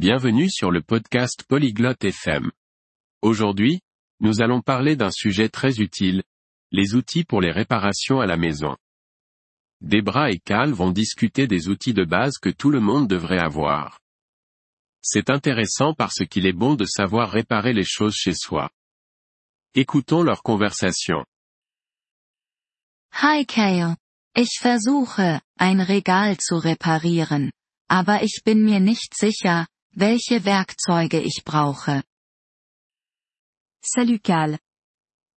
Bienvenue sur le podcast Polyglotte FM. Aujourd'hui, nous allons parler d'un sujet très utile, les outils pour les réparations à la maison. Debra et Cal vont discuter des outils de base que tout le monde devrait avoir. C'est intéressant parce qu'il est bon de savoir réparer les choses chez soi. Écoutons leur conversation. Hi Kale. Ich versuche, ein Regal zu reparieren, aber ich bin mir nicht sicher, welche Werkzeuge ich brauche. Salut Cal.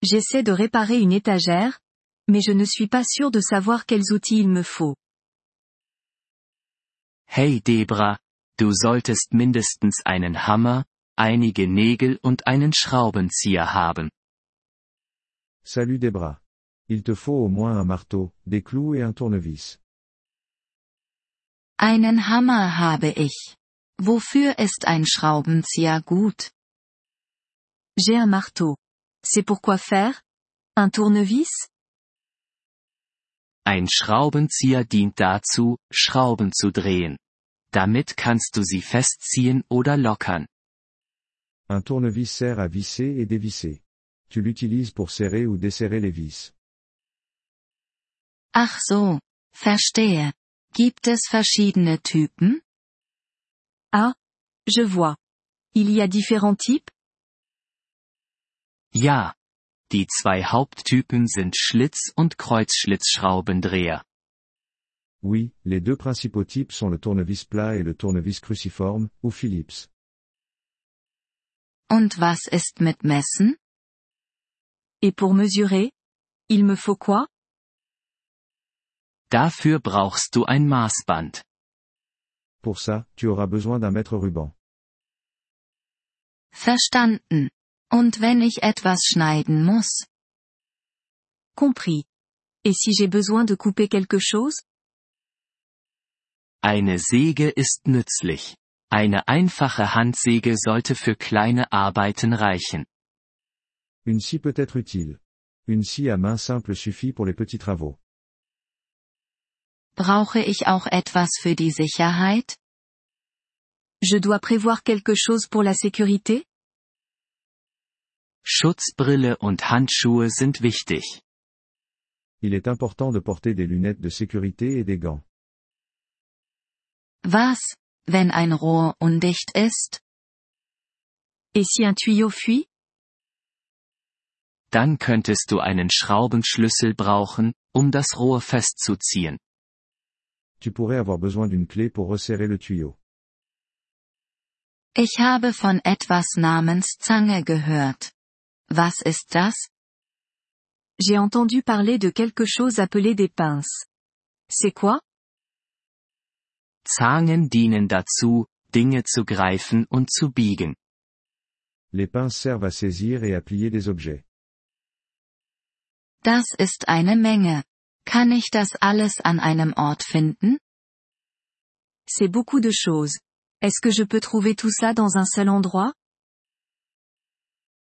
J'essaie de réparer une étagère, mais je ne suis pas sûr de savoir quels outils il me faut. Hey Debra, du solltest mindestens einen Hammer, einige Nägel und einen Schraubenzieher haben. Salut Debra. Il te faut au moins un marteau, des clous et un tournevis. Einen Hammer habe ich. Wofür ist ein Schraubenzieher gut? J'ai un marteau. C'est pour quoi faire? Un tournevis? Ein Schraubenzieher dient dazu, Schrauben zu drehen. Damit kannst du sie festziehen oder lockern. Un tournevis sert à visser et dévisser. Tu l'utilises pour serrer ou desserrer les vis. Ach so, verstehe. Gibt es verschiedene Typen? Ah, je vois. Il y a différents types? Ja. Die zwei Haupttypen sind Schlitz- und Kreuzschlitzschraubendreher. Oui, les deux principaux types sont le tournevis plat et le tournevis cruciforme, ou Phillips. Und was ist mit Messen? Et pour mesurer? Il me faut quoi? Dafür brauchst du ein Maßband. Pour ça, tu auras besoin d'un mètre ruban. Verstanden. Und wenn ich etwas schneiden muss? Compris. Et si j'ai besoin de couper quelque chose? Eine Säge ist nützlich. Eine einfache Handsäge sollte für kleine Arbeiten reichen. Une scie peut être utile. Une scie à main simple suffit pour les petits travaux. Brauche ich auch etwas für die Sicherheit? Je dois prévoir quelque chose pour la sécurité? Schutzbrille und Handschuhe sind wichtig. Il est important de porter des lunettes de sécurité et des gants. Was, wenn ein Rohr undicht ist? Et si un tuyau fuit? Dann könntest du einen Schraubenschlüssel brauchen, um das Rohr festzuziehen. Tu pourrais avoir besoin d'une clé pour resserrer le tuyau. Ich habe von etwas namens Zange gehört. Was ist das? J'ai entendu parler de quelque chose appelé des pinces. C'est quoi? Zangen dienen dazu, Dinge zu greifen und zu biegen. Les pinces servent à saisir et à plier des objets. Das ist eine Menge. Kann ich das alles an einem Ort finden? C'est beaucoup de choses. Est-ce que je peux trouver tout ça dans un seul endroit?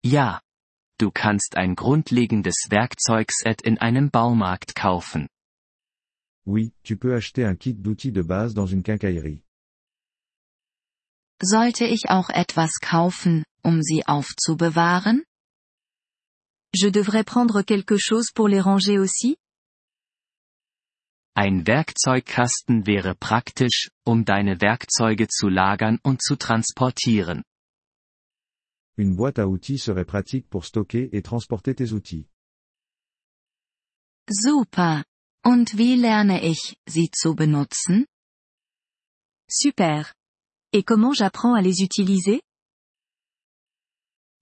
Ja. Du kannst ein grundlegendes Werkzeugset in einem Baumarkt kaufen. Oui, tu peux acheter un kit d'outils de base dans une quincaillerie. Sollte ich auch etwas kaufen, um sie aufzubewahren? Je devrais prendre quelque chose pour les ranger aussi? Ein Werkzeugkasten wäre praktisch, um deine Werkzeuge zu lagern und zu transportieren. Une boîte à outils serait pratique pour stocker et transporter tes outils. Super. Und wie lerne ich, sie zu benutzen? Super. Et comment j'apprends à les utiliser?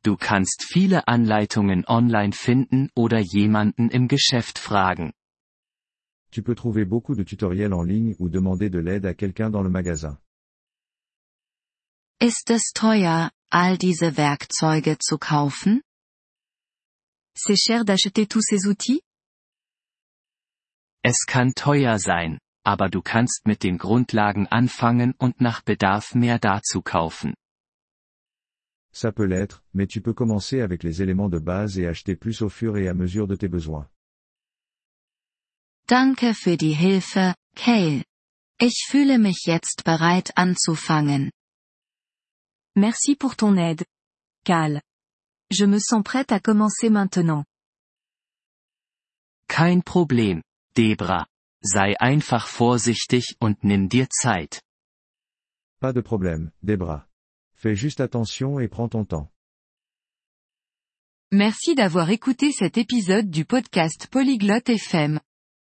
Du kannst viele Anleitungen online finden oder jemanden im Geschäft fragen. Tu peux trouver beaucoup de tutoriels en ligne ou demander de l'aide à quelqu'un dans le magasin. Ist es teuer, all diese Werkzeuge zu kaufen? C'est cher d'acheter tous ces outils? Es kann teuer sein, aber du kannst mit den Grundlagen anfangen und nach Bedarf mehr dazu kaufen. Ça peut l'être, mais tu peux commencer avec les éléments de base et acheter plus au fur et à mesure de tes besoins. Danke für die Hilfe, Kale. Ich fühle mich jetzt bereit anzufangen. Merci pour ton aide. Cal. Je me sens prête à commencer maintenant. Kein Problem, Debra. Sei einfach vorsichtig und nimm dir Zeit. Pas de problème, Debra. Fais juste attention et prends ton temps. Merci d'avoir écouté cet épisode du podcast Polyglotte FM.